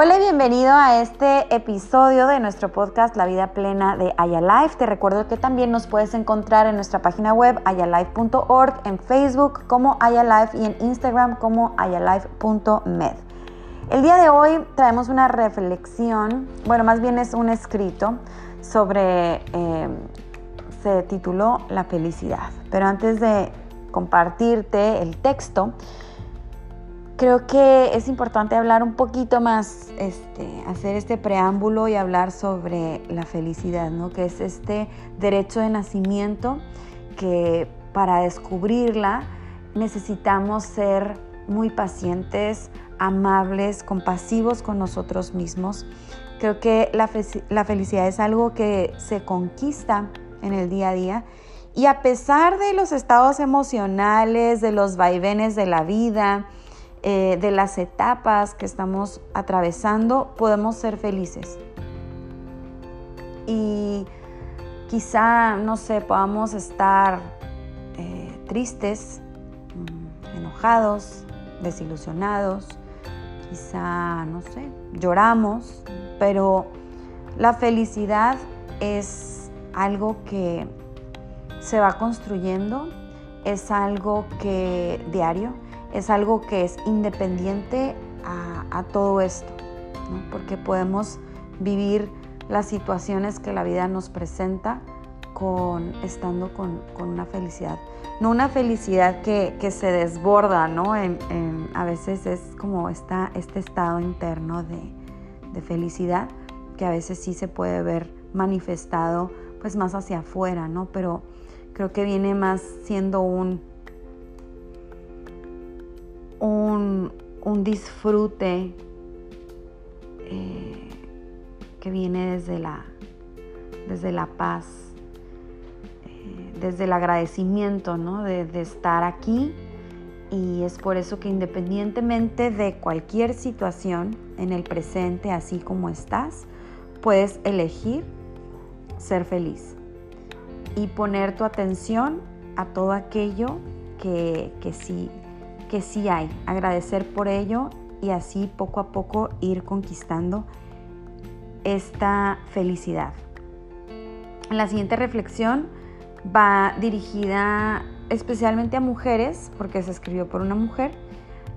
Hola y bienvenido a este episodio de nuestro podcast La Vida Plena de Ayalife. Te recuerdo que también nos puedes encontrar en nuestra página web ayalife.org, en Facebook como Ayalife y en Instagram como ayalife.med. El día de hoy traemos una reflexión, bueno, más bien es un escrito sobre, eh, se tituló La felicidad. Pero antes de compartirte el texto, creo que es importante hablar un poquito más, este, hacer este preámbulo y hablar sobre la felicidad, ¿no? que es este derecho de nacimiento que para descubrirla necesitamos ser muy pacientes, amables, compasivos con nosotros mismos. Creo que la, la felicidad es algo que se conquista en el día a día y a pesar de los estados emocionales, de los vaivenes de la vida, eh, de las etapas que estamos atravesando, podemos ser felices. Y quizá, no sé, podamos estar eh, tristes, mm, enojados, desilusionados, quizá, no sé, lloramos, pero la felicidad es algo que se va construyendo, es algo que diario, es algo que es independiente a, todo esto, porque podemos vivir las situaciones que la vida nos presenta con, estando con, una felicidad. No una felicidad que, se desborda, ¿no? a veces es como esta, este estado interno de, de, felicidad que a veces sí se puede ver manifestado pues más hacia afuera, ¿no? Pero creo que viene más siendo un, un, disfrute eh, que viene desde la, desde la paz, eh, desde el agradecimiento ¿no? de, de estar aquí. Y es por eso que independientemente de cualquier situación en el presente, así como estás, puedes elegir ser feliz y poner tu atención a todo aquello que, que sí que sí hay, agradecer por ello y así poco a poco ir conquistando esta felicidad. La siguiente reflexión va dirigida especialmente a mujeres, porque se escribió por una mujer,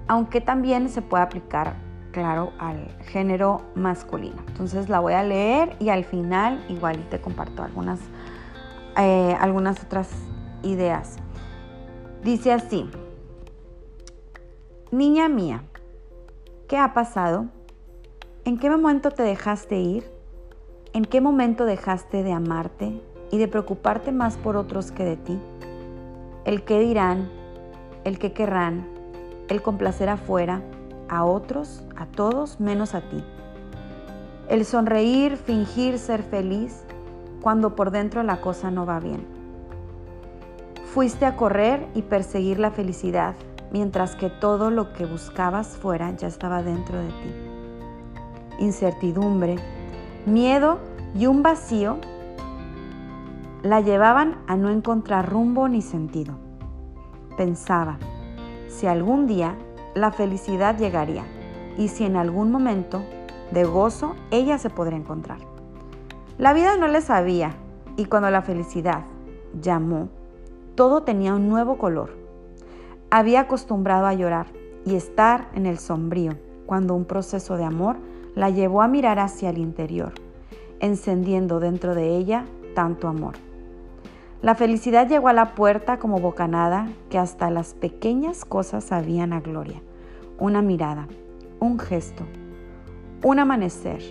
aunque también se puede aplicar, claro, al género masculino. Entonces la voy a leer y al final igual te comparto algunas, eh, algunas otras ideas. Dice así, Niña mía, ¿qué ha pasado? ¿En qué momento te dejaste ir? ¿En qué momento dejaste de amarte y de preocuparte más por otros que de ti? El qué dirán, el qué querrán, el complacer afuera, a otros, a todos, menos a ti. El sonreír, fingir ser feliz, cuando por dentro la cosa no va bien. Fuiste a correr y perseguir la felicidad mientras que todo lo que buscabas fuera ya estaba dentro de ti. Incertidumbre, miedo y un vacío la llevaban a no encontrar rumbo ni sentido. Pensaba, si algún día la felicidad llegaría y si en algún momento de gozo ella se podría encontrar. La vida no le sabía y cuando la felicidad llamó, todo tenía un nuevo color había acostumbrado a llorar y estar en el sombrío cuando un proceso de amor la llevó a mirar hacia el interior, encendiendo dentro de ella tanto amor. La felicidad llegó a la puerta como bocanada que hasta las pequeñas cosas sabían a gloria. Una mirada, un gesto, un amanecer,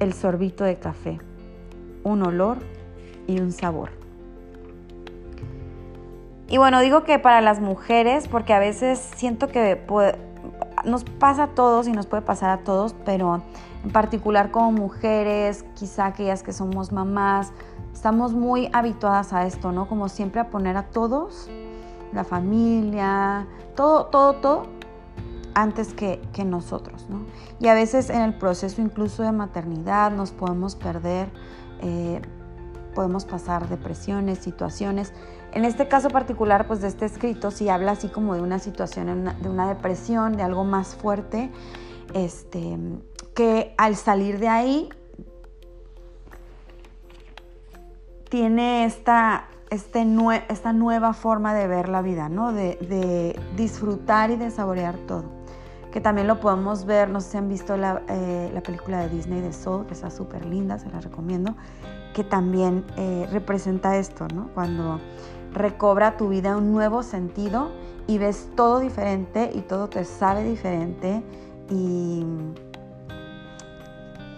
el sorbito de café, un olor y un sabor. Y bueno, digo que para las mujeres, porque a veces siento que nos pasa a todos y nos puede pasar a todos, pero en particular como mujeres, quizá aquellas que somos mamás, estamos muy habituadas a esto, ¿no? Como siempre a poner a todos, la familia, todo, todo, todo, antes que, nosotros, ¿no? Y a veces en el proceso incluso de maternidad nos podemos perder, eh, podemos pasar depresiones, situaciones en este caso particular, pues de este escrito, si habla así como de una situación, de una depresión, de algo más fuerte, este, que al salir de ahí tiene esta, este esta nueva forma de ver la vida, ¿no? De, disfrutar y de saborear todo. Que también lo podemos ver, no sé si han visto la, eh, la película de Disney de Soul, que está súper linda, se la recomiendo, que también eh, representa esto, ¿no? Cuando recobra tu vida un nuevo sentido y ves todo diferente y todo te sabe diferente y,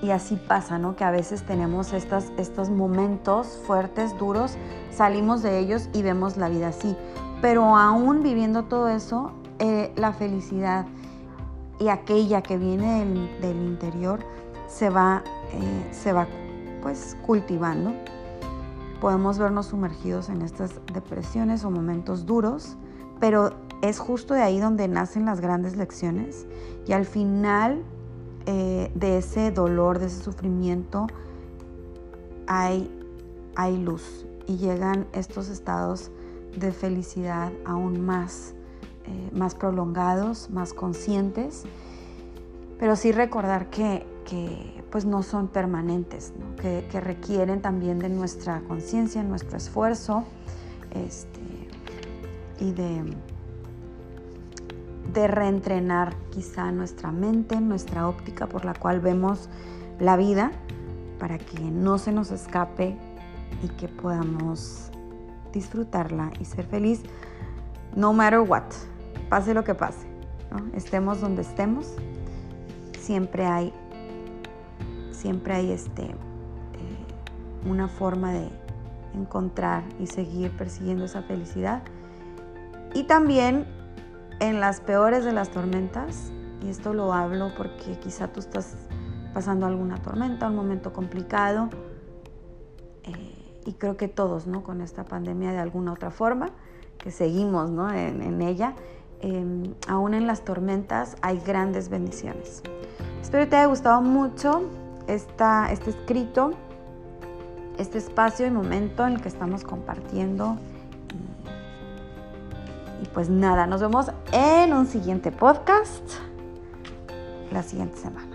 y así pasa, ¿no? Que a veces tenemos estas, estos momentos fuertes, duros, salimos de ellos y vemos la vida así. Pero aún viviendo todo eso, eh, la felicidad y aquella que viene del, interior se va, eh, se va pues cultivando. Podemos vernos sumergidos en estas depresiones o momentos duros, pero es justo de ahí donde nacen las grandes lecciones y al final eh, de ese dolor, de ese sufrimiento, hay, hay luz y llegan estos estados de felicidad aún más, eh, más prolongados, más conscientes, pero sí recordar que, pues no son permanentes, Que, requieren también de nuestra conciencia, nuestro esfuerzo este, y de de reentrenar quizá nuestra mente, nuestra óptica por la cual vemos la vida, para que no se nos escape y que podamos disfrutarla y ser feliz no matter what, pase lo que pase, estemos donde estemos, siempre hay, siempre hay este, eh, una forma de encontrar y seguir persiguiendo esa felicidad. Y también en las peores de las tormentas, y esto lo hablo porque quizá tú estás pasando alguna tormenta, un momento complicado, eh, y creo que todos, ¿no? Con esta pandemia de alguna otra forma, que seguimos, ¿no? En, ella, em, aún en las tormentas hay grandes bendiciones. Espero que te haya gustado mucho esta, este escrito, este espacio y momento en el que estamos compartiendo y pues nada, nos vemos en un siguiente podcast la siguiente semana.